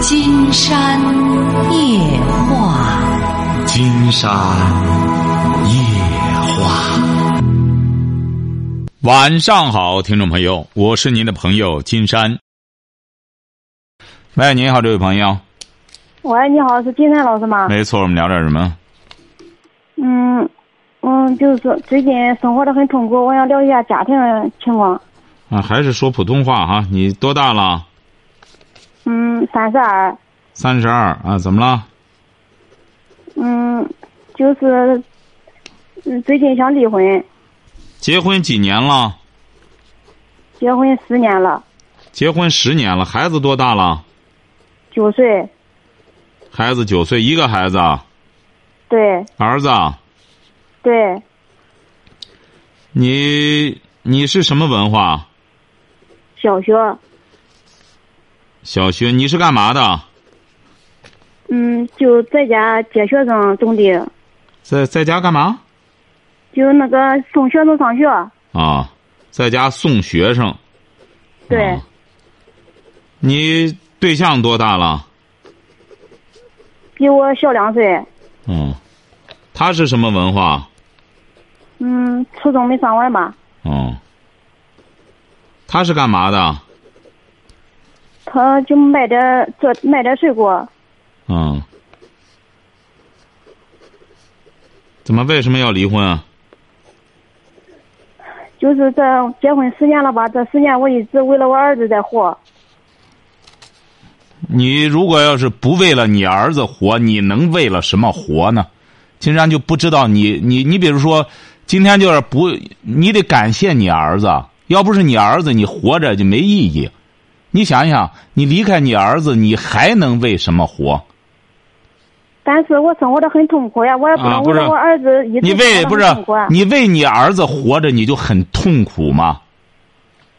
金山夜话，金山夜话。晚上好，听众朋友，我是您的朋友金山。喂，您好，这位朋友。喂，你好，是金山老师吗？没错，我们聊点什么？嗯嗯，就是说最近生活的很痛苦，我想聊一下家庭情况。啊，还是说普通话哈？你多大了？嗯，三十二。三十二啊？怎么了？嗯，就是嗯，最近想离婚。结婚几年了？结婚十年了。结婚十年了，孩子多大了？九岁。孩子九岁，一个孩子。对。儿子。对。你你是什么文化？小学。小学，你是干嘛的？嗯，就在家接学生种地。在在家干嘛？就那个送学生上学。啊，在家送学生。对。啊、你对象多大了？比我小两岁。嗯，他是什么文化？嗯，初中没上完吧。哦。他是干嘛的？他就卖点做卖点水果。嗯。怎么？为什么要离婚啊？就是这结婚十年了吧？这十年我一直为了我儿子在活。你如果要是不为了你儿子活，你能为了什么活呢？金山就不知道你你你，比如说，今天就是不，你得感谢你儿子。要不是你儿子，你活着就没意义。你想想，你离开你儿子，你还能为什么活？但是我生活的很痛苦呀，我也不能为了我儿子一直你为不是你为你儿子活着，你就很痛苦吗？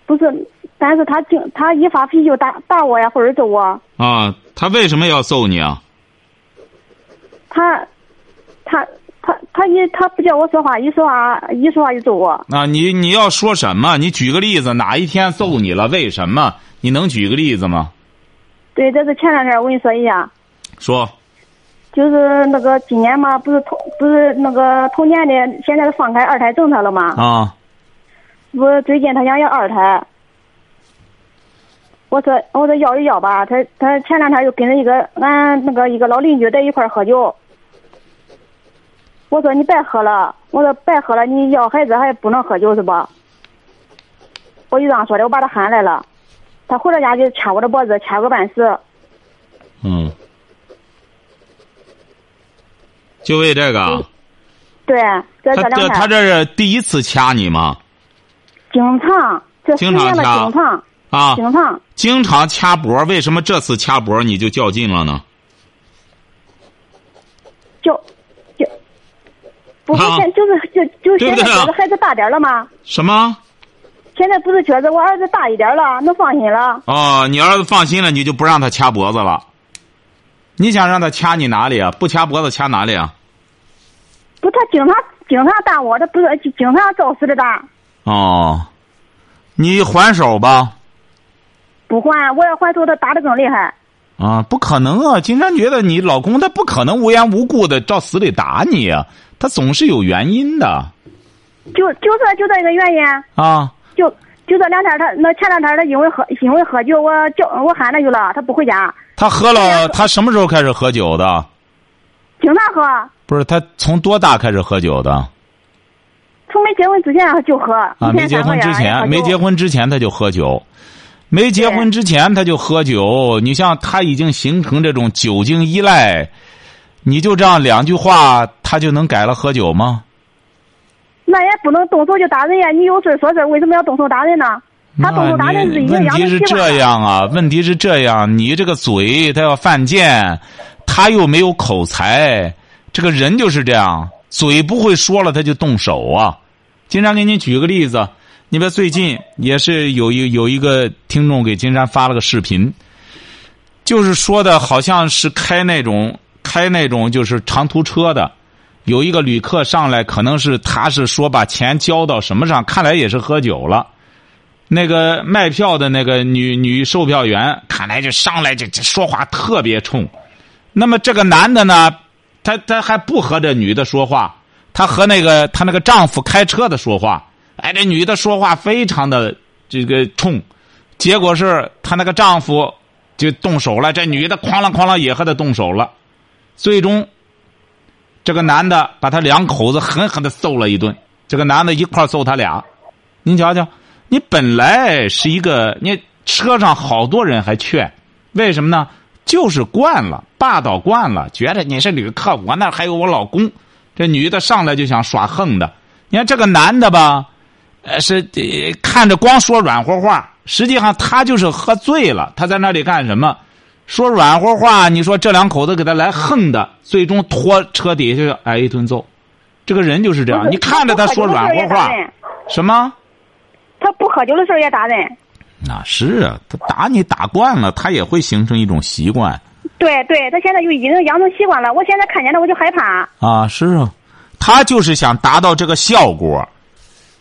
不是，但是他经他一发脾气就打打我呀，或者揍我。啊，他为什么要揍你啊？他，他。他他一他不叫我说话，一说话一说话就揍我。啊，你你要说什么？你举个例子，哪一天揍你了？为什么？你能举个例子吗？对，这是前两天我跟你说一下。说。就是那个今年嘛，不是同不是那个同年的，现在放开二胎政策了吗？啊。我最近他想要二胎，我说我说要一要吧，他他前两天又跟着一个俺那个一个老邻居在一块喝酒。我说你别喝了，我说别喝了，你要孩子还不能喝酒是吧？我就这样说的，我把他喊来了，他回到家就掐我的脖子，掐个半死。嗯。就为这个。对，这这两天。他这是第一次掐你吗？经常，这十年了，经常。啊。经常。经常掐脖，为什么这次掐脖你就较劲了呢？较。不是现就是就就现在觉得孩子大点了吗？什么？现在不是觉得我儿子大一点了，能放心了？哦，你儿子放心了，你就不让他掐脖子了。你想让他掐你哪里啊？不掐脖子掐哪里啊？不，他经常经常打我，他不是经常找死的打。哦，你还手吧？不还，我要还手，他打的更厉害。啊，不可能啊！金山觉得你老公他不可能无缘无故的照死里打你啊。他总是有原因的，就就这就这一个原因啊！就就这两天，他那前两天他因为喝因为喝酒，我叫我喊他去了，他不回家。他喝了，他什么时候开始喝酒的？经常喝。不是他从多大开始喝酒的？从没结婚之前就喝。啊，没结婚之前，没结婚之前他就喝酒，没结婚之前他就喝酒。你像他已经形成这种酒精依赖。你就这样两句话，他就能改了喝酒吗？那也不能动手就打人呀！你有事说事为什么要动手打人呢？他动手打人是问题是这样啊？问题是这样，你这个嘴他要犯贱，他又没有口才，这个人就是这样，嘴不会说了他就动手啊！经常给你举个例子，你别最近也是有一有一个听众给金山发了个视频，就是说的好像是开那种。开那种就是长途车的，有一个旅客上来，可能是他是说把钱交到什么上，看来也是喝酒了。那个卖票的那个女女售票员，看来就上来就就说话特别冲。那么这个男的呢，他他还不和这女的说话，他和那个他那个丈夫开车的说话。哎，这女的说话非常的这个冲，结果是她那个丈夫就动手了，这女的哐啷哐啷也和他动手了，最终这个男的把他两口子狠狠的揍了一顿，这个男的一块揍他俩。您瞧瞧，你本来是一个，你车上好多人还劝，为什么呢？就是惯了，霸道惯了，觉得你是旅客，我那还有我老公。这女的上来就想耍横的，你看这个男的吧，呃，是看着光说软和话，实际上他就是喝醉了，他在那里干什么？说软和话，你说这两口子给他来横的，最终拖车底下就挨一顿揍。这个人就是这样，你看着他说软和话，什么？他不喝酒的时候也打人。那是啊，他打你打惯了，他也会形成一种习惯。对对，他现在就已经养成习惯了。我现在看见他，我就害怕。啊，是啊，他就是想达到这个效果，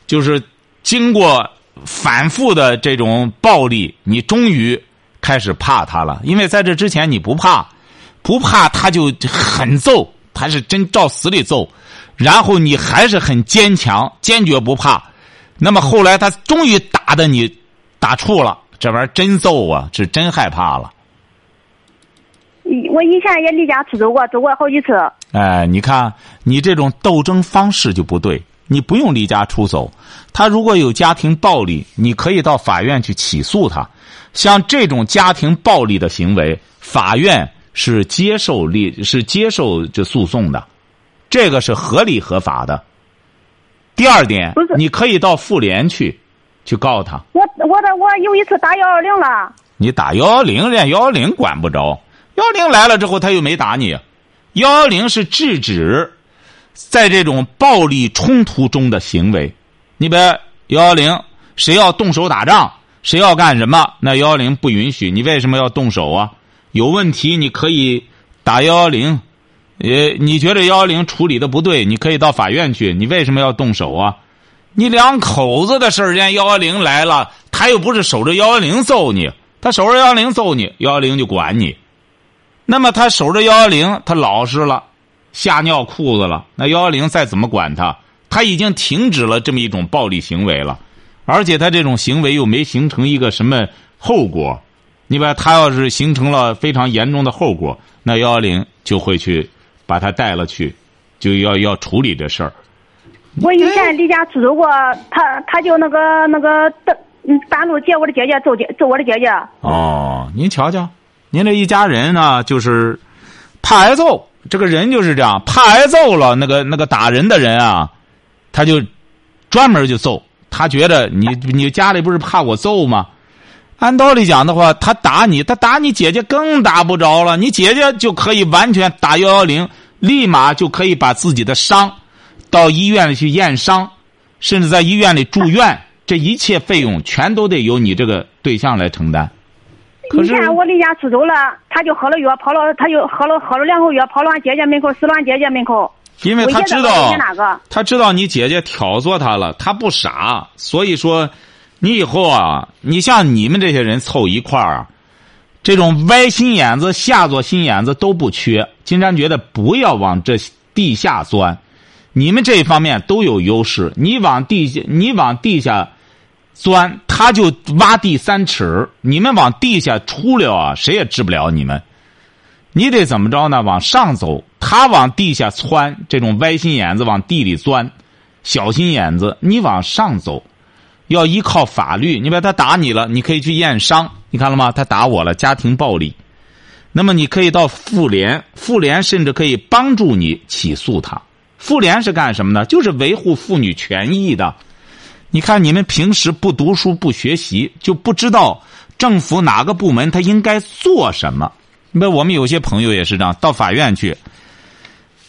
就是经过反复的这种暴力，你终于开始怕他了。因为在这之前你不怕，不怕他就狠揍，他是真照死里揍，然后你还是很坚强，坚决不怕。那么后来他终于打的你打怵了，这玩意儿真揍啊，是真害怕了。我以前也离家出走过，走过好几次。哎，你看你这种斗争方式就不对，你不用离家出走。他如果有家庭暴力，你可以到法院去起诉他。像这种家庭暴力的行为，法院是接受立是接受这诉讼的，这个是合理合法的。第二点，你可以到妇联去，去告他。我我的我有一次打幺幺零了。你打幺幺零，人家幺幺零管不着。幺幺零来了之后，他又没打你。幺幺零是制止在这种暴力冲突中的行为。你别幺幺零，谁要动手打仗，谁要干什么，那幺幺零不允许。你为什么要动手啊？有问题你可以打幺幺零。呃，你觉得幺幺零处理的不对，你可以到法院去。你为什么要动手啊？你两口子的事儿，人家幺幺零来了，他又不是守着幺幺零揍你，他守着幺幺零揍你，幺幺零就管你。那么他守着幺幺零，他老实了，吓尿裤子了，那幺幺零再怎么管他，他已经停止了这么一种暴力行为了，而且他这种行为又没形成一个什么后果。你把他要是形成了非常严重的后果，那幺幺零就会去。把他带了去，就要要处理这事儿。我以前离家出走过，他他就那个那个单单独接我的姐姐，揍姐揍我的姐姐。哦，您瞧瞧，您这一家人呢，就是怕挨揍。这个人就是这样，怕挨揍了。那个那个打人的人啊，他就专门就揍。他觉得你你家里不是怕我揍吗？按道理讲的话，他打你，他打你姐姐更打不着了。你姐姐就可以完全打幺幺零。立马就可以把自己的伤到医院里去验伤，甚至在医院里住院，这一切费用全都得由你这个对象来承担。以前我离家出走了，他就喝了药，跑了，他就喝了喝了两口药，跑到俺姐姐门口，死了俺姐姐门口。因为他知道，他知道你姐姐挑唆他了，他不傻，所以说，你以后啊，你像你们这些人凑一块儿。这种歪心眼子、下作心眼子都不缺。金山觉得不要往这地下钻，你们这一方面都有优势。你往地下，你往地下钻，他就挖地三尺；你们往地下出了啊，谁也治不了你们。你得怎么着呢？往上走，他往地下窜，这种歪心眼子往地里钻，小心眼子，你往上走。要依靠法律，你把他打你了，你可以去验伤。你看了吗？他打我了，家庭暴力。那么你可以到妇联，妇联甚至可以帮助你起诉他。妇联是干什么呢？就是维护妇女权益的。你看你们平时不读书不学习，就不知道政府哪个部门他应该做什么。那我们有些朋友也是这样，到法院去，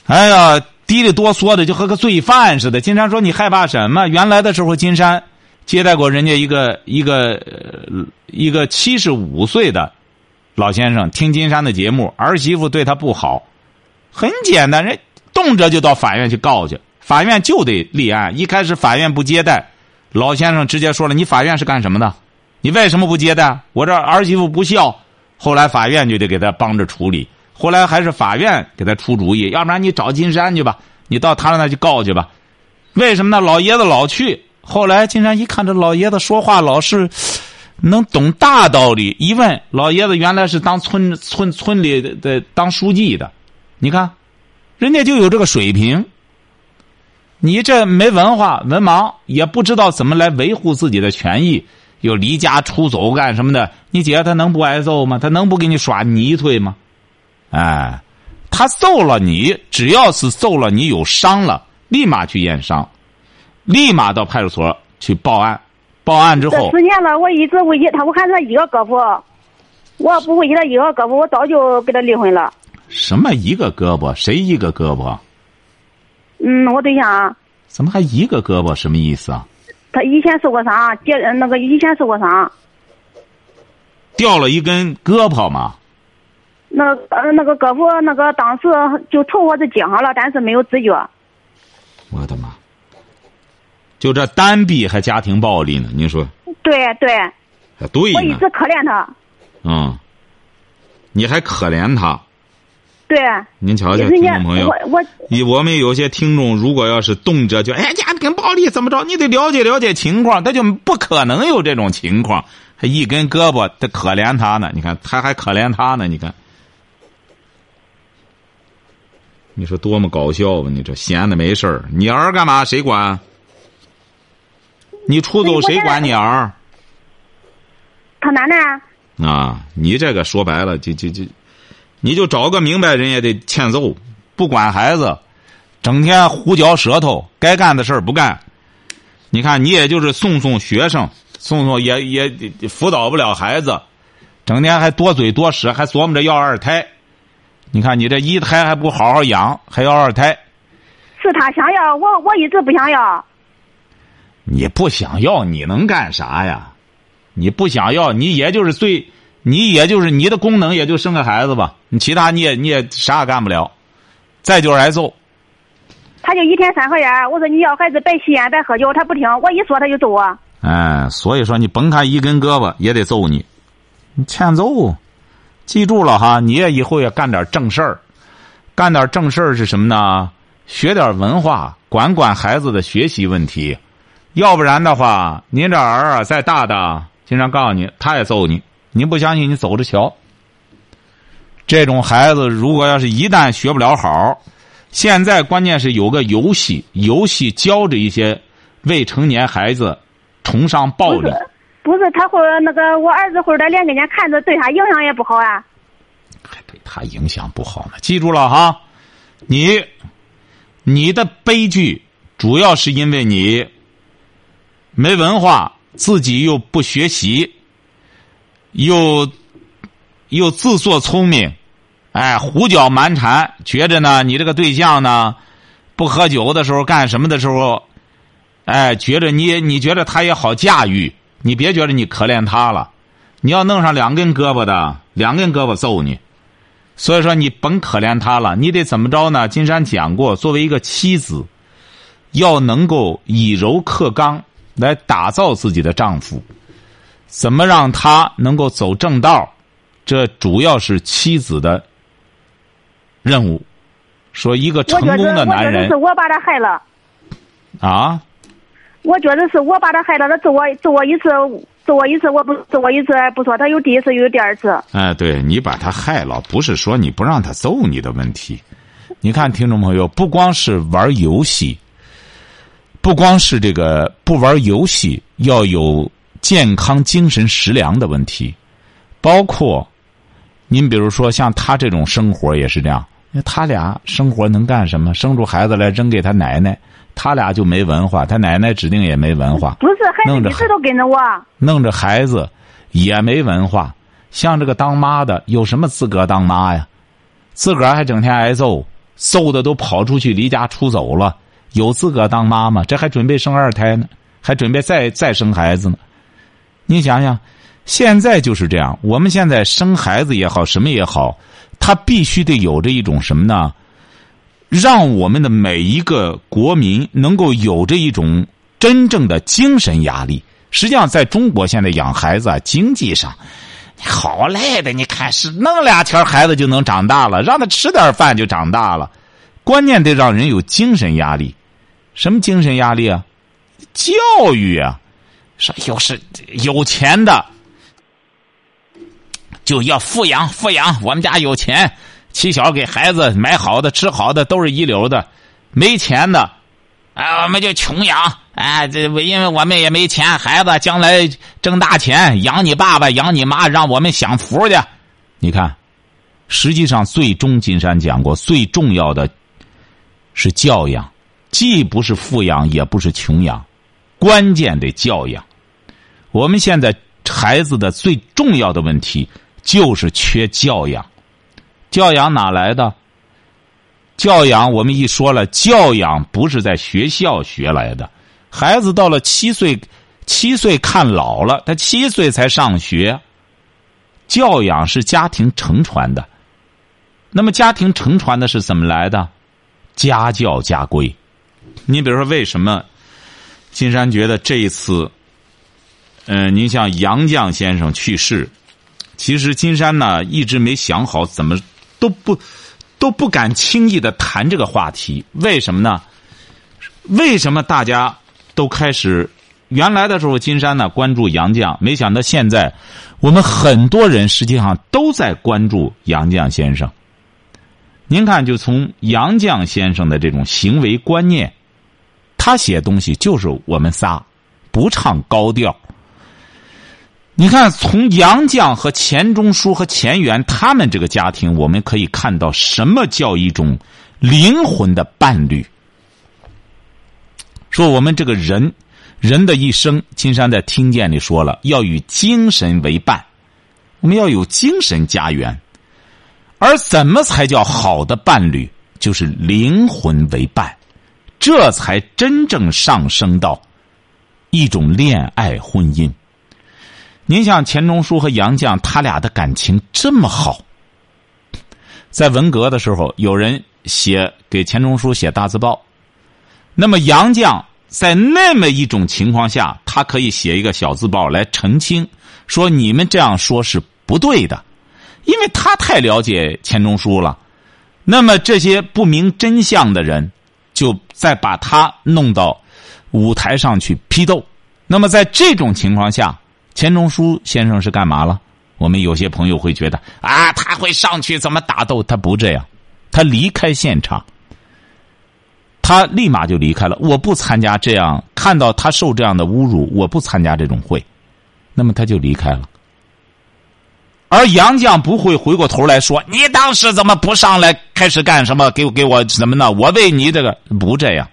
哎呀，滴里哆嗦的，就和个罪犯似的。金山说：“你害怕什么？”原来的时候，金山。接待过人家一个一个一个七十五岁的老先生听金山的节目，儿媳妇对他不好，很简单，人动辄就到法院去告去，法院就得立案。一开始法院不接待，老先生直接说了：“你法院是干什么的？你为什么不接待？我这儿媳妇不孝。”后来法院就得给他帮着处理。后来还是法院给他出主意，要不然你找金山去吧，你到他那去告去吧。为什么呢？老爷子老去。后来金山一看这老爷子说话老是能懂大道理，一问老爷子原来是当村村村里的当书记的，你看，人家就有这个水平。你这没文化、文盲，也不知道怎么来维护自己的权益，又离家出走干什么的？你姐她能不挨揍吗？她能不给你耍泥腿吗？哎，她揍了你，只要是揍了你有伤了，立马去验伤，立马到派出所去报案。报案之后，这十年了，我一直维系他，我看他一个胳膊，我要不维系他一个胳膊，我早就跟他离婚了。什么一个胳膊？谁一个胳膊？嗯，我对象。怎么还一个胳膊？什么意思啊？他以前受过伤，接那个以前受过伤。掉了一根胳膊吗？那呃，那个胳膊那个当时就头或者接上了，但是没有知觉。我的妈！就这单臂还家庭暴力呢？你说？对对。还对我一直可怜他。嗯。你还可怜他？对。您瞧瞧，听众朋友，我我我们有些听众，如果要是动辄就哎家庭暴力怎么着，你得了解了解情况，他就不可能有这种情况。他一根胳膊，他可怜他呢？你看，他还可怜他呢？你看。你说多么搞笑吧！你这闲的没事儿，你儿干嘛？谁管？你出走谁管你儿？他奶奶。啊，你这个说白了，就就就，你就找个明白人也得欠揍，不管孩子，整天胡嚼舌头，该干的事儿不干。你看，你也就是送送学生，送送也也辅导不了孩子，整天还多嘴多舌，还琢磨着要二胎。你看，你这一胎还不好好养，还要二胎？是他想要，我我一直不想要。你不想要，你能干啥呀？你不想要，你也就是最，你也就是你的功能也就生个孩子吧，你其他你也你也啥也干不了。再就是挨揍。他就一天三盒烟，我说你要孩子别吸烟别喝酒，他不听，我一说他就揍我。哎，所以说你甭看一根胳膊也得揍你，你欠揍。记住了哈，你也以后也干点正事儿，干点正事儿是什么呢？学点文化，管管孩子的学习问题，要不然的话，您这儿啊再大的，经常告诉你，他也揍你。您不相信，你走着瞧。这种孩子，如果要是一旦学不了好，现在关键是有个游戏，游戏教着一些未成年孩子崇尚暴力。不是他会那个我儿子会在脸跟前看着，对他影响也不好啊。还对他影响不好呢？记住了哈，你你的悲剧主要是因为你没文化，自己又不学习，又又自作聪明，哎，胡搅蛮缠，觉着呢，你这个对象呢，不喝酒的时候干什么的时候，哎，觉着你你觉得他也好驾驭。你别觉得你可怜他了，你要弄上两根胳膊的，两根胳膊揍你。所以说你甭可怜他了，你得怎么着呢？金山讲过，作为一个妻子，要能够以柔克刚来打造自己的丈夫，怎么让他能够走正道？这主要是妻子的任务。说一个成功的男人，我觉得是我把他害了。啊。我觉得是我把他害了，他揍我揍我一次，揍我一次，我不揍我一次不说，他有第一次，有第二次。哎，对你把他害了，不是说你不让他揍你的问题。你看，听众朋友，不光是玩游戏，不光是这个不玩游戏要有健康精神食粮的问题，包括您比如说像他这种生活也是这样。那他俩生活能干什么？生出孩子来扔给他奶奶。他俩就没文化，他奶奶指定也没文化。不是，孩子一直都跟着我。弄着孩子也没文化，像这个当妈的有什么资格当妈呀？自个儿还整天挨揍，揍的都跑出去离家出走了，有资格当妈吗？这还准备生二胎呢，还准备再再生孩子呢。你想想，现在就是这样。我们现在生孩子也好，什么也好，他必须得有着一种什么呢？让我们的每一个国民能够有着一种真正的精神压力。实际上，在中国现在养孩子啊，经济上好赖的。你看，是弄俩钱孩子就能长大了，让他吃点饭就长大了。关键得让人有精神压力。什么精神压力啊？教育啊！说又是有钱的就要富养富养，我们家有钱，起小给孩子买好的吃好的都是一流的。没钱的，啊，我们就穷养。哎，这因为我们也没钱，孩子将来挣大钱，养你爸爸，养你妈，让我们享福去。你看，实际上最终金山讲过，最重要的是教养，既不是富养，也不是穷养，关键得教养。我们现在孩子的最重要的问题就是缺教养，教养哪来的？教养我们一说了，教养不是在学校学来的。孩子到了七岁，七岁看老了，他七岁才上学。教养是家庭承传的，那么家庭承传的是怎么来的？家教家规。你比如说，为什么金山觉得这一次，嗯，您像杨绛先生去世，其实金山呢一直没想好怎么都不都不敢轻易的谈这个话题。为什么呢？为什么大家？都开始，原来的时候，金山呢关注杨绛，没想到现在，我们很多人实际上都在关注杨绛先生。您看，就从杨绛先生的这种行为观念，他写东西就是我们仨不唱高调。你看，从杨绛和钱钟书和钱媛他们这个家庭，我们可以看到什么叫一种灵魂的伴侣。说我们这个人，人的一生，金山在听见里说了，要与精神为伴，我们要有精神家园。而怎么才叫好的伴侣？就是灵魂为伴，这才真正上升到一种恋爱婚姻。您像钱钟书和杨绛，他俩的感情这么好，在文革的时候，有人写给钱钟书写大字报。那么杨绛在那么一种情况下，他可以写一个小字报来澄清，说你们这样说是不对的，因为他太了解钱钟书了。那么这些不明真相的人，就再把他弄到舞台上去批斗。那么在这种情况下，钱钟书先生是干嘛了？我们有些朋友会觉得啊，他会上去怎么打斗？他不这样，他离开现场。他立马就离开了，我不参加这样，看到他受这样的侮辱，我不参加这种会，那么他就离开了。而杨绛不会回过头来说：“你当时怎么不上来开始干什么？给给我什么呢？我为你这个不这样。”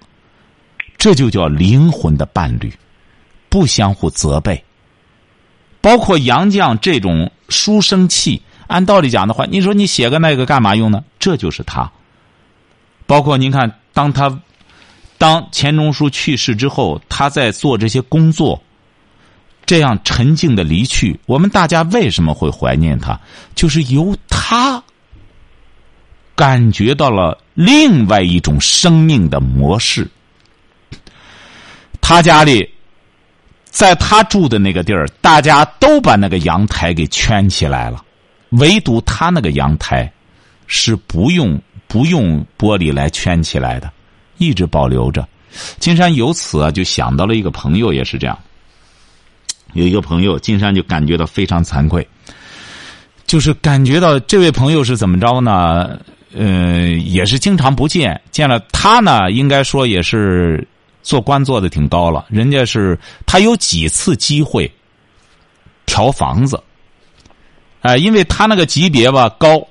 这就叫灵魂的伴侣，不相互责备。包括杨绛这种书生气，按道理讲的话，你说你写个那个干嘛用呢？这就是他。包括您看。当他当钱钟书去世之后，他在做这些工作，这样沉静的离去，我们大家为什么会怀念他？就是由他感觉到了另外一种生命的模式。他家里，在他住的那个地儿，大家都把那个阳台给圈起来了，唯独他那个阳台是不用。不用玻璃来圈起来的，一直保留着。金山由此啊，就想到了一个朋友，也是这样。有一个朋友，金山就感觉到非常惭愧，就是感觉到这位朋友是怎么着呢？呃，也是经常不见，见了他呢，应该说也是做官做的挺高了。人家是他有几次机会调房子，哎，因为他那个级别吧高。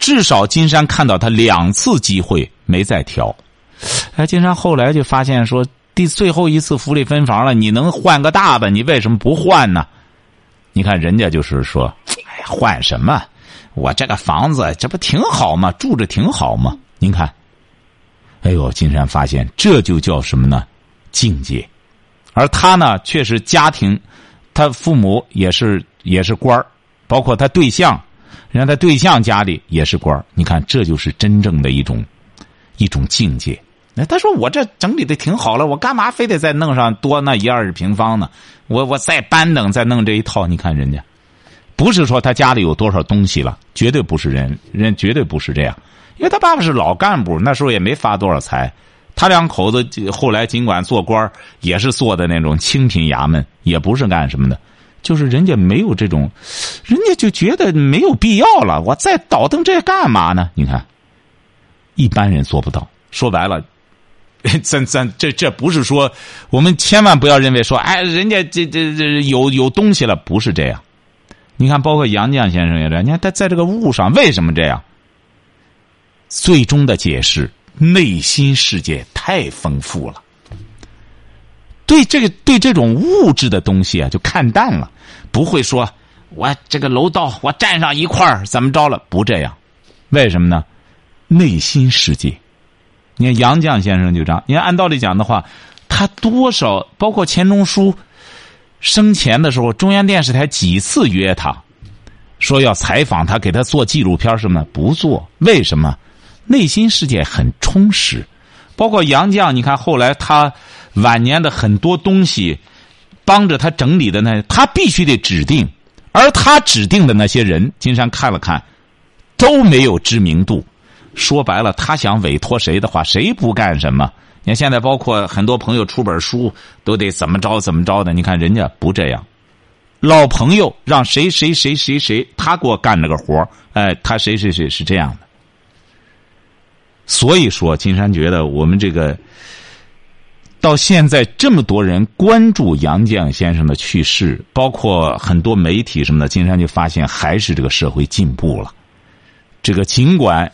至少金山看到他两次机会没再调，哎，金山后来就发现说，第最后一次福利分房了，你能换个大的，你为什么不换呢？你看人家就是说，哎，换什么？我这个房子这不挺好吗？住着挺好吗？您看，哎呦，金山发现这就叫什么呢？境界。而他呢，确实家庭，他父母也是也是官包括他对象。人家他对象家里也是官你看这就是真正的一种一种境界。那他说我这整理的挺好了，我干嘛非得再弄上多那一二十平方呢？我我再搬等再弄这一套，你看人家，不是说他家里有多少东西了，绝对不是人，人绝对不是这样，因为他爸爸是老干部，那时候也没发多少财，他两口子后来尽管做官也是做的那种清贫衙门，也不是干什么的，就是人家没有这种，人家就觉得没有必要了，我再倒腾这干嘛呢？你看，一般人做不到，说白了。咱咱这这不是说，我们千万不要认为说，哎，人家这这这有有东西了，不是这样。你看，包括杨绛先生也这样，你看他在这个物上为什么这样？最终的解释，内心世界太丰富了，对这个对这种物质的东西啊，就看淡了，不会说我这个楼道我站上一块儿怎么着了，不这样，为什么呢？内心世界。你看杨绛先生就这样。你看按道理讲的话，他多少包括钱钟书生前的时候，中央电视台几次约他，说要采访他，给他做纪录片什么的，不做。为什么？内心世界很充实。包括杨绛，你看后来他晚年的很多东西，帮着他整理的那，他必须得指定，而他指定的那些人，金山看了看，都没有知名度。说白了，他想委托谁的话，谁不干什么？你看现在，包括很多朋友出本书，都得怎么着怎么着的。你看人家不这样，老朋友让谁谁谁谁谁，他给我干这个活哎，他谁谁谁是这样的。所以说，金山觉得我们这个到现在这么多人关注杨绛先生的去世，包括很多媒体什么的，金山就发现还是这个社会进步了。这个尽管。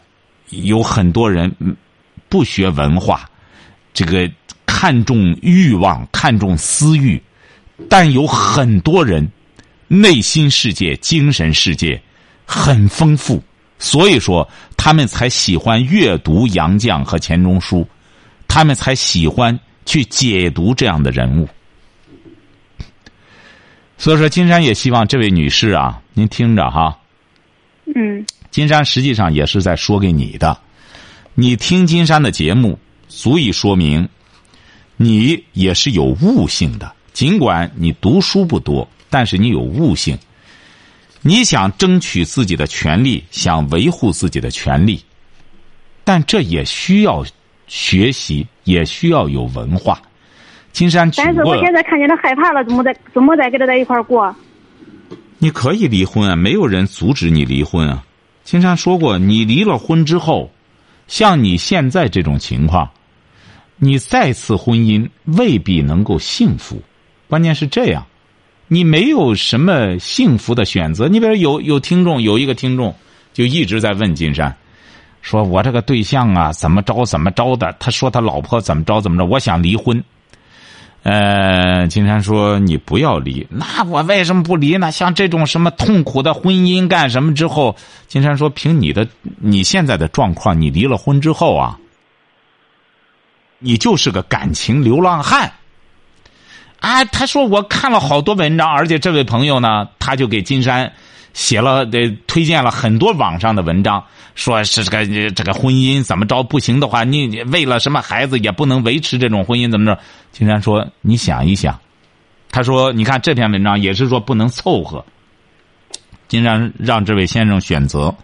有很多人不学文化，这个看重欲望、看重私欲，但有很多人内心世界、精神世界很丰富，所以说他们才喜欢阅读杨绛和钱钟书，他们才喜欢去解读这样的人物。所以说，金山也希望这位女士啊，您听着哈。嗯。金山实际上也是在说给你的，你听金山的节目，足以说明你也是有悟性的。尽管你读书不多，但是你有悟性。你想争取自己的权利，想维护自己的权利，但这也需要学习，也需要有文化。金山，但是我现在看见他害怕了，怎么再怎么再跟他在一块过？你可以离婚啊，没有人阻止你离婚啊。金山说过，你离了婚之后，像你现在这种情况，你再次婚姻未必能够幸福。关键是这样，你没有什么幸福的选择。你比如有有听众，有一个听众就一直在问金山，说我这个对象啊怎么着怎么着的？他说他老婆怎么着怎么着，我想离婚。呃，金山说你不要离，那我为什么不离呢？像这种什么痛苦的婚姻干什么之后？金山说，凭你的你现在的状况，你离了婚之后啊，你就是个感情流浪汉。啊，他说我看了好多文章，而且这位朋友呢，他就给金山。写了的推荐了很多网上的文章，说是这个这个婚姻怎么着不行的话，你为了什么孩子也不能维持这种婚姻怎么着？金山说你想一想，他说你看这篇文章也是说不能凑合。金山让这位先生选择，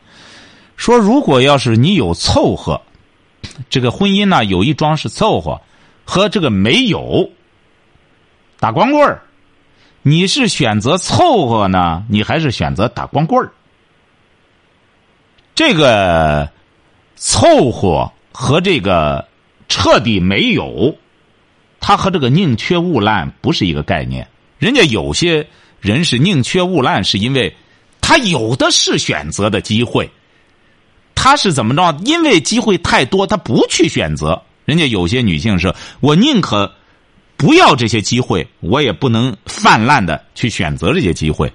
说如果要是你有凑合，这个婚姻呢有一桩是凑合，和这个没有打光棍儿。你是选择凑合呢，你还是选择打光棍儿？这个凑合和这个彻底没有，他和这个宁缺毋滥不是一个概念。人家有些人是宁缺毋滥，是因为他有的是选择的机会。他是怎么着？因为机会太多，他不去选择。人家有些女性是，我宁可。不要这些机会，我也不能泛滥的去选择这些机会。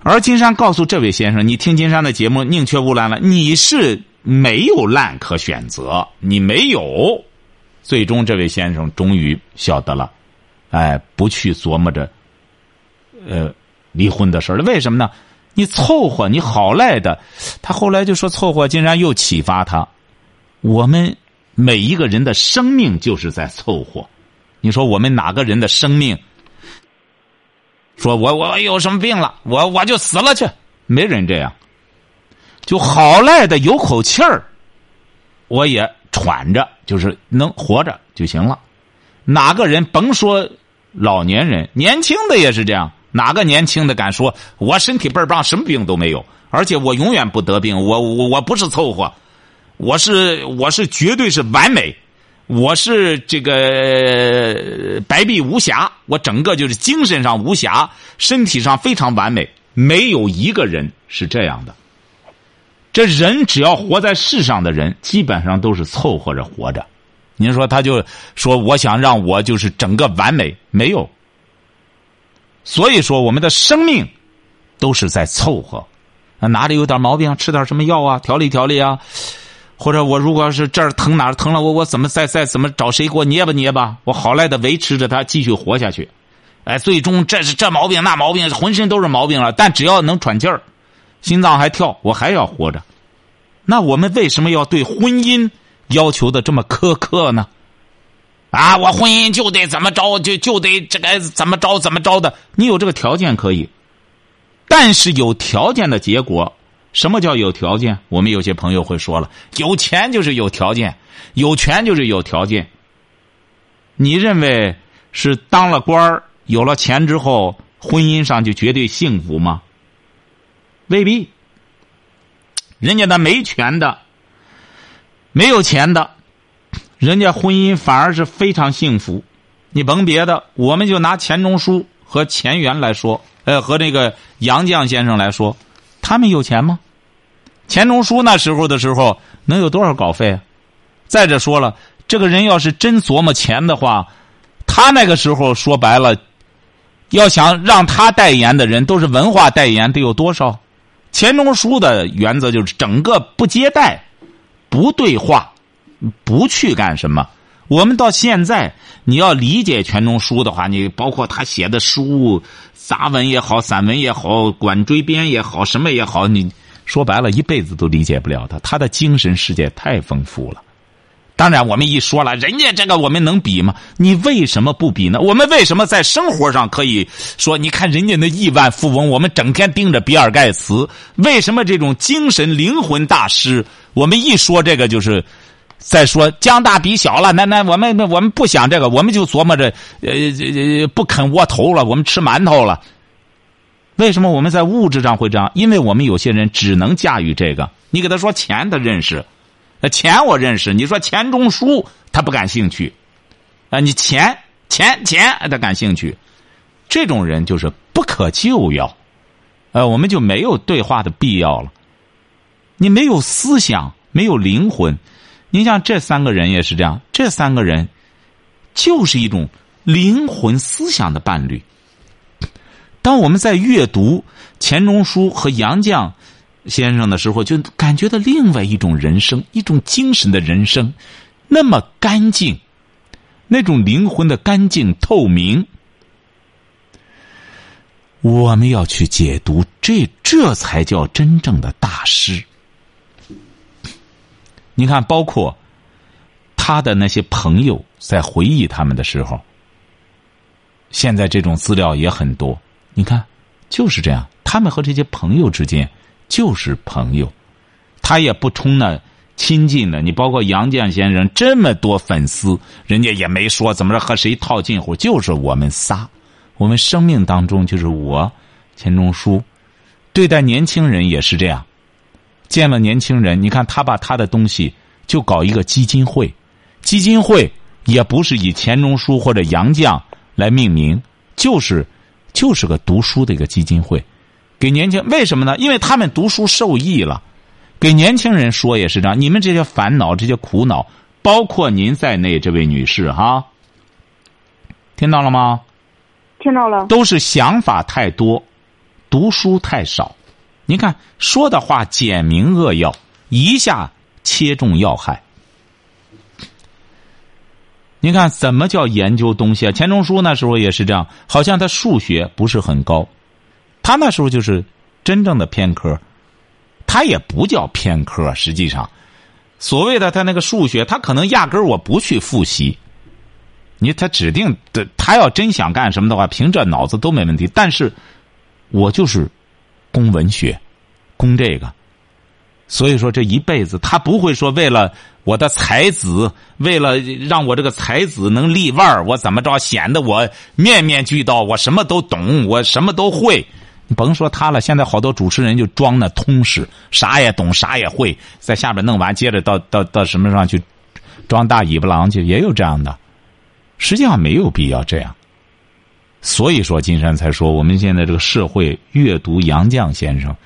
而金山告诉这位先生：“你听金山的节目，宁缺毋滥了。你是没有滥可选择，你没有。最终，这位先生终于晓得了，哎，不去琢磨着，呃，离婚的事了。为什么呢？你凑合，你好赖的。他后来就说凑合。金山又启发他：我们每一个人的生命就是在凑合。你说我们哪个人的生命？说我我有什么病了，我我就死了去，没人这样。就好赖的有口气儿，我也喘着，就是能活着就行了。哪个人甭说老年人，年轻的也是这样。哪个年轻的敢说我身体倍儿棒，什么病都没有，而且我永远不得病？我我我不是凑合，我是我是绝对是完美。我是这个白璧无瑕，我整个就是精神上无瑕，身体上非常完美，没有一个人是这样的。这人只要活在世上的人，基本上都是凑合着活着。您说他就说我想让我就是整个完美，没有。所以说我们的生命都是在凑合，哪里有点毛病，吃点什么药啊，调理调理啊。或者我如果要是这儿疼哪儿疼了，我我怎么再再怎么找谁给我捏吧捏吧，我好赖的维持着它继续活下去，哎，最终这是这毛病那毛病，浑身都是毛病了，但只要能喘气儿，心脏还跳，我还要活着。那我们为什么要对婚姻要求的这么苛刻呢？啊，我婚姻就得怎么着，就就得这个怎么着怎么着的，你有这个条件可以，但是有条件的结果。什么叫有条件？我们有些朋友会说了，有钱就是有条件，有权就是有条件。你认为是当了官儿、有了钱之后，婚姻上就绝对幸福吗？未必。人家那没权的、没有钱的，人家婚姻反而是非常幸福。你甭别的，我们就拿钱钟书和钱元来说，呃，和那个杨绛先生来说。他们有钱吗？钱钟书那时候的时候能有多少稿费？再者说了，这个人要是真琢磨钱的话，他那个时候说白了，要想让他代言的人都是文化代言，得有多少？钱钟书的原则就是整个不接待，不对话，不去干什么。我们到现在，你要理解钱钟书的话，你包括他写的书。杂文也好，散文也好，管锥编也好，什么也好，你说白了，一辈子都理解不了他。他的精神世界太丰富了。当然，我们一说了，人家这个我们能比吗？你为什么不比呢？我们为什么在生活上可以说？你看人家那亿万富翁，我们整天盯着比尔盖茨，为什么这种精神灵魂大师，我们一说这个就是。再说将大比小了，那那我们那我们不想这个，我们就琢磨着，呃呃不啃窝头了，我们吃馒头了。为什么我们在物质上会这样？因为我们有些人只能驾驭这个。你给他说钱，他认识，钱我认识。你说钱钟书，他不感兴趣。啊，你钱钱钱，他感兴趣。这种人就是不可救药，呃，我们就没有对话的必要了。你没有思想，没有灵魂。你像这三个人也是这样，这三个人就是一种灵魂思想的伴侣。当我们在阅读钱钟书和杨绛先生的时候，就感觉到另外一种人生，一种精神的人生，那么干净，那种灵魂的干净透明。我们要去解读，这这才叫真正的大师。你看，包括他的那些朋友在回忆他们的时候，现在这种资料也很多。你看，就是这样，他们和这些朋友之间就是朋友，他也不冲那亲近的。你包括杨绛先生这么多粉丝，人家也没说怎么着和谁套近乎，就是我们仨，我们生命当中就是我钱钟书，对待年轻人也是这样。见了年轻人，你看他把他的东西就搞一个基金会，基金会也不是以钱钟书或者杨绛来命名，就是就是个读书的一个基金会，给年轻为什么呢？因为他们读书受益了，给年轻人说也是这样。你们这些烦恼、这些苦恼，包括您在内，这位女士哈，听到了吗？听到了。都是想法太多，读书太少。您看说的话简明扼要，一下切中要害。您看怎么叫研究东西啊？钱钟书那时候也是这样，好像他数学不是很高，他那时候就是真正的偏科，他也不叫偏科，实际上所谓的他那个数学，他可能压根儿我不去复习。你他指定的，他要真想干什么的话，凭这脑子都没问题。但是，我就是攻文学，攻这个。所以说，这一辈子他不会说为了我的才子，为了让我这个才子能立腕儿，我怎么着显得我面面俱到，我什么都懂，我什么都会。你甭说他了，现在好多主持人就装那通识，啥也懂，啥也会，在下边弄完，接着到到到什么上去装大尾巴狼去，也有这样的。实际上没有必要这样。所以说，金山才说，我们现在这个社会阅读杨绛先生。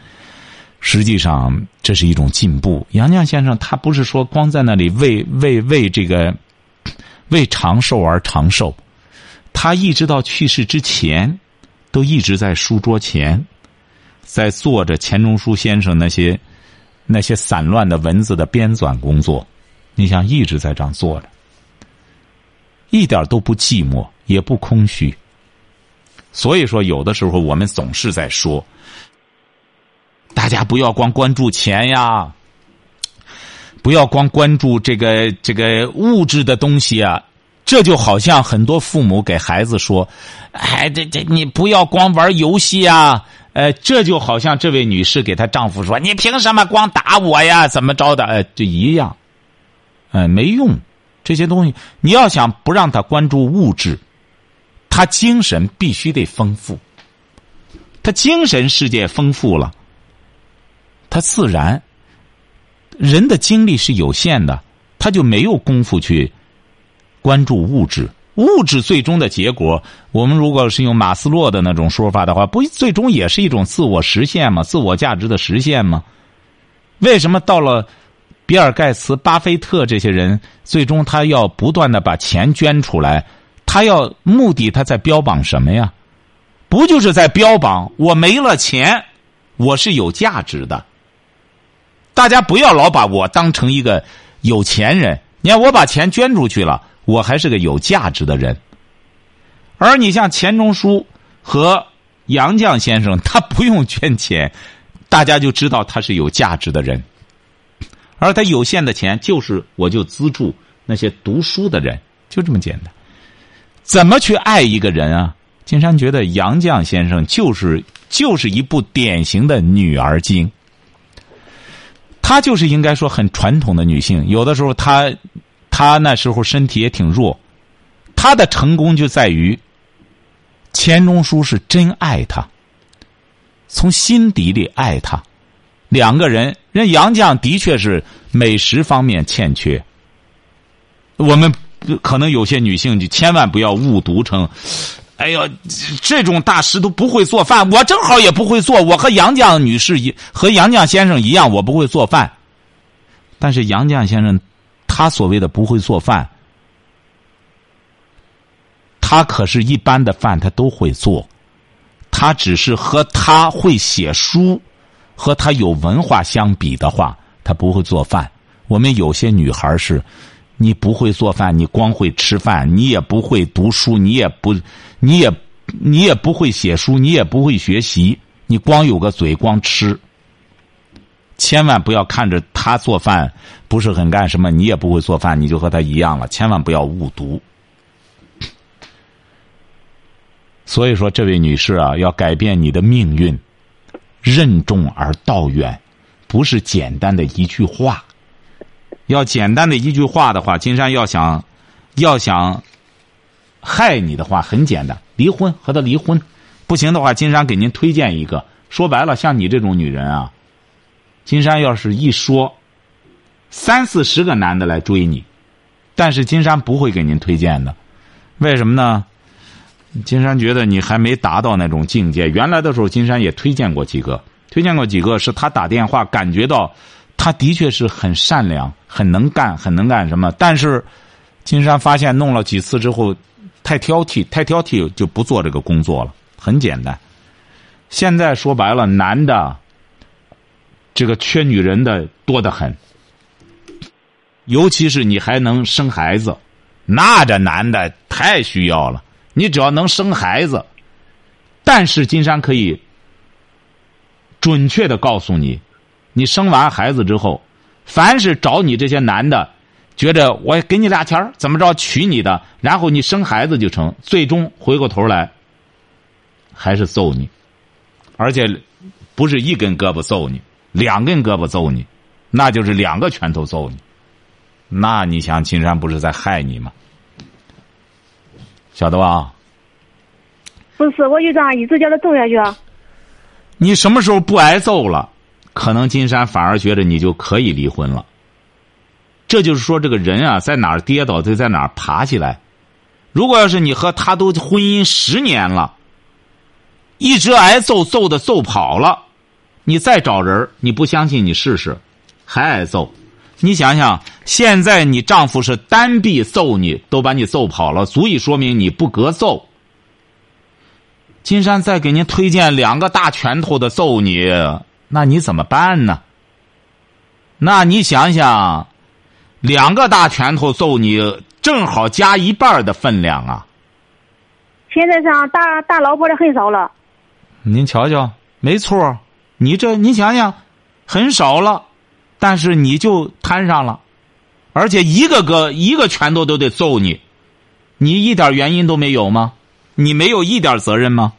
实际上，这是一种进步。杨绛先生他不是说光在那里为为为这个为长寿而长寿，他一直到去世之前，都一直在书桌前，在做着钱钟书先生那些那些散乱的文字的编纂工作。你想，一直在这样做着，一点都不寂寞，也不空虚。所以说，有的时候我们总是在说。大家不要光关注钱呀，不要光关注这个这个物质的东西啊。这就好像很多父母给孩子说：“哎，这这你不要光玩游戏啊。”呃，这就好像这位女士给她丈夫说：“你凭什么光打我呀？怎么着的？”呃，就一样，呃，没用。这些东西你要想不让他关注物质，他精神必须得丰富。他精神世界丰富了。他自然，人的精力是有限的，他就没有功夫去关注物质。物质最终的结果，我们如果是用马斯洛的那种说法的话，不最终也是一种自我实现吗？自我价值的实现吗？为什么到了比尔盖茨、巴菲特这些人，最终他要不断的把钱捐出来？他要目的他在标榜什么呀？不就是在标榜我没了钱，我是有价值的？大家不要老把我当成一个有钱人。你看，我把钱捐出去了，我还是个有价值的人。而你像钱钟书和杨绛先生，他不用捐钱，大家就知道他是有价值的人。而他有限的钱，就是我就资助那些读书的人，就这么简单。怎么去爱一个人啊？金山觉得杨绛先生就是就是一部典型的女儿经。她就是应该说很传统的女性，有的时候她，她那时候身体也挺弱，她的成功就在于钱钟书是真爱她，从心底里爱她，两个人，人杨绛的确是美食方面欠缺，我们可能有些女性就千万不要误读成。哎呦，这种大师都不会做饭，我正好也不会做。我和杨绛女士一和杨绛先生一样，我不会做饭。但是杨绛先生，他所谓的不会做饭，他可是一般的饭他都会做，他只是和他会写书，和他有文化相比的话，他不会做饭。我们有些女孩是。你不会做饭，你光会吃饭，你也不会读书，你也不，你也，你也不会写书，你也不会学习，你光有个嘴，光吃。千万不要看着他做饭不是很干什么，你也不会做饭，你就和他一样了。千万不要误读。所以说，这位女士啊，要改变你的命运，任重而道远，不是简单的一句话。要简单的一句话的话，金山要想，要想害你的话，很简单，离婚和他离婚，不行的话，金山给您推荐一个。说白了，像你这种女人啊，金山要是一说，三四十个男的来追你，但是金山不会给您推荐的，为什么呢？金山觉得你还没达到那种境界。原来的时候，金山也推荐过几个，推荐过几个，是他打电话感觉到。他的确是很善良，很能干，很能干什么？但是，金山发现弄了几次之后，太挑剔，太挑剔，就不做这个工作了。很简单，现在说白了，男的，这个缺女人的多得很。尤其是你还能生孩子，那这男的太需要了。你只要能生孩子，但是金山可以准确的告诉你。你生完孩子之后，凡是找你这些男的，觉着我给你俩钱儿怎么着娶你的，然后你生孩子就成，最终回过头来还是揍你，而且不是一根胳膊揍你，两根胳膊揍你，那就是两个拳头揍你。那你想，金山不是在害你吗？晓得吧？不是，我就这样一直叫他揍下去。啊。你什么时候不挨揍了？可能金山反而觉得你就可以离婚了。这就是说，这个人啊，在哪儿跌倒就在哪儿爬起来。如果要是你和他都婚姻十年了，一直挨揍揍的揍跑了，你再找人，你不相信你试试，还挨揍。你想想，现在你丈夫是单臂揍你，都把你揍跑了，足以说明你不隔揍。金山再给您推荐两个大拳头的揍你，那你怎么办呢？那你想想，两个大拳头揍你，正好加一半的分量啊。现在上打打老婆的很少了。您瞧瞧，没错，你这你想想，很少了。但是你就摊上了，而且一个个一个拳头都得揍你，你一点原因都没有吗？你没有一点责任吗？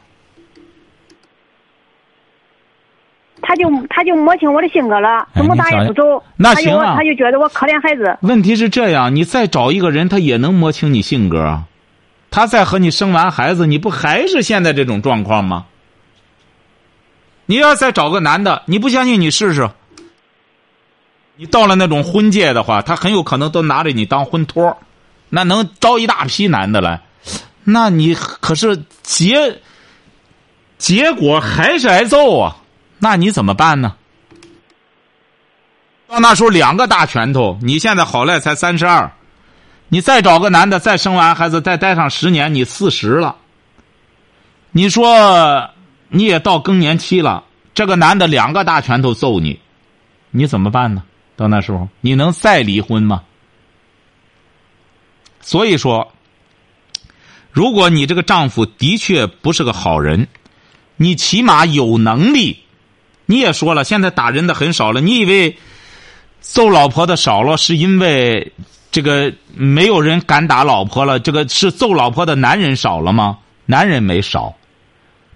他就他就摸清我的性格了，怎么打也不走。那行啊，他就觉得我可怜孩子。问题是这样，你再找一个人，他也能摸清你性格。他再和你生完孩子，你不还是现在这种状况吗？你要再找个男的，你不相信你试试。你到了那种婚介的话，他很有可能都拿着你当婚托，那能招一大批男的来，那你可是结结果还是挨揍啊？那你怎么办呢？到那时候两个大拳头，你现在好赖才三十二，你再找个男的，再生完孩子，再待上十年，你四十了。你说你也到更年期了，这个男的两个大拳头揍你，你怎么办呢？到那时候，你能再离婚吗？所以说，如果你这个丈夫的确不是个好人，你起码有能力。你也说了，现在打人的很少了。你以为揍老婆的少了，是因为这个没有人敢打老婆了？这个是揍老婆的男人少了吗？男人没少，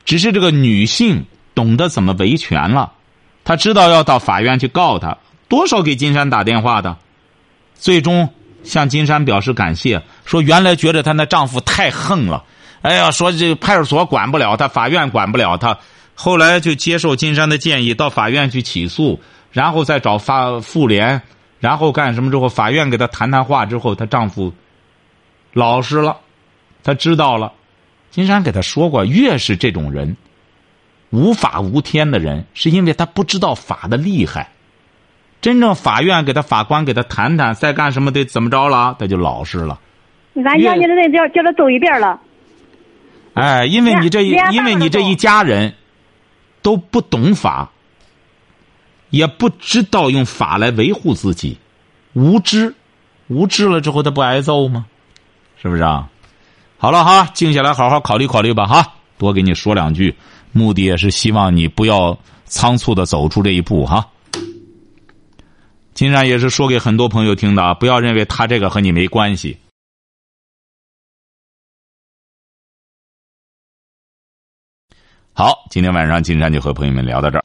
只是这个女性懂得怎么维权了。她知道要到法院去告他。多少给金山打电话的，最终向金山表示感谢，说原来觉得她那丈夫太横了，哎呀，说这派出所管不了他，法院管不了他，后来就接受金山的建议，到法院去起诉，然后再找法妇联，然后干什么之后，法院给她谈谈话之后，她丈夫老实了，他知道了，金山给他说过，越是这种人，无法无天的人，是因为他不知道法的厉害。真正法院给他法官给他谈谈，再干什么得怎么着了，他就老实了。俺家里的人叫叫他走一遍了。哎，因为你这一，因为你这一家人，都不懂法，也不知道用法来维护自己，无知，无知了之后他不挨揍吗？是不是啊？好了哈，静下来好好考虑考虑吧哈，多给你说两句，目的也是希望你不要仓促的走出这一步哈。金山也是说给很多朋友听的啊，不要认为他这个和你没关系。好，今天晚上金山就和朋友们聊到这儿。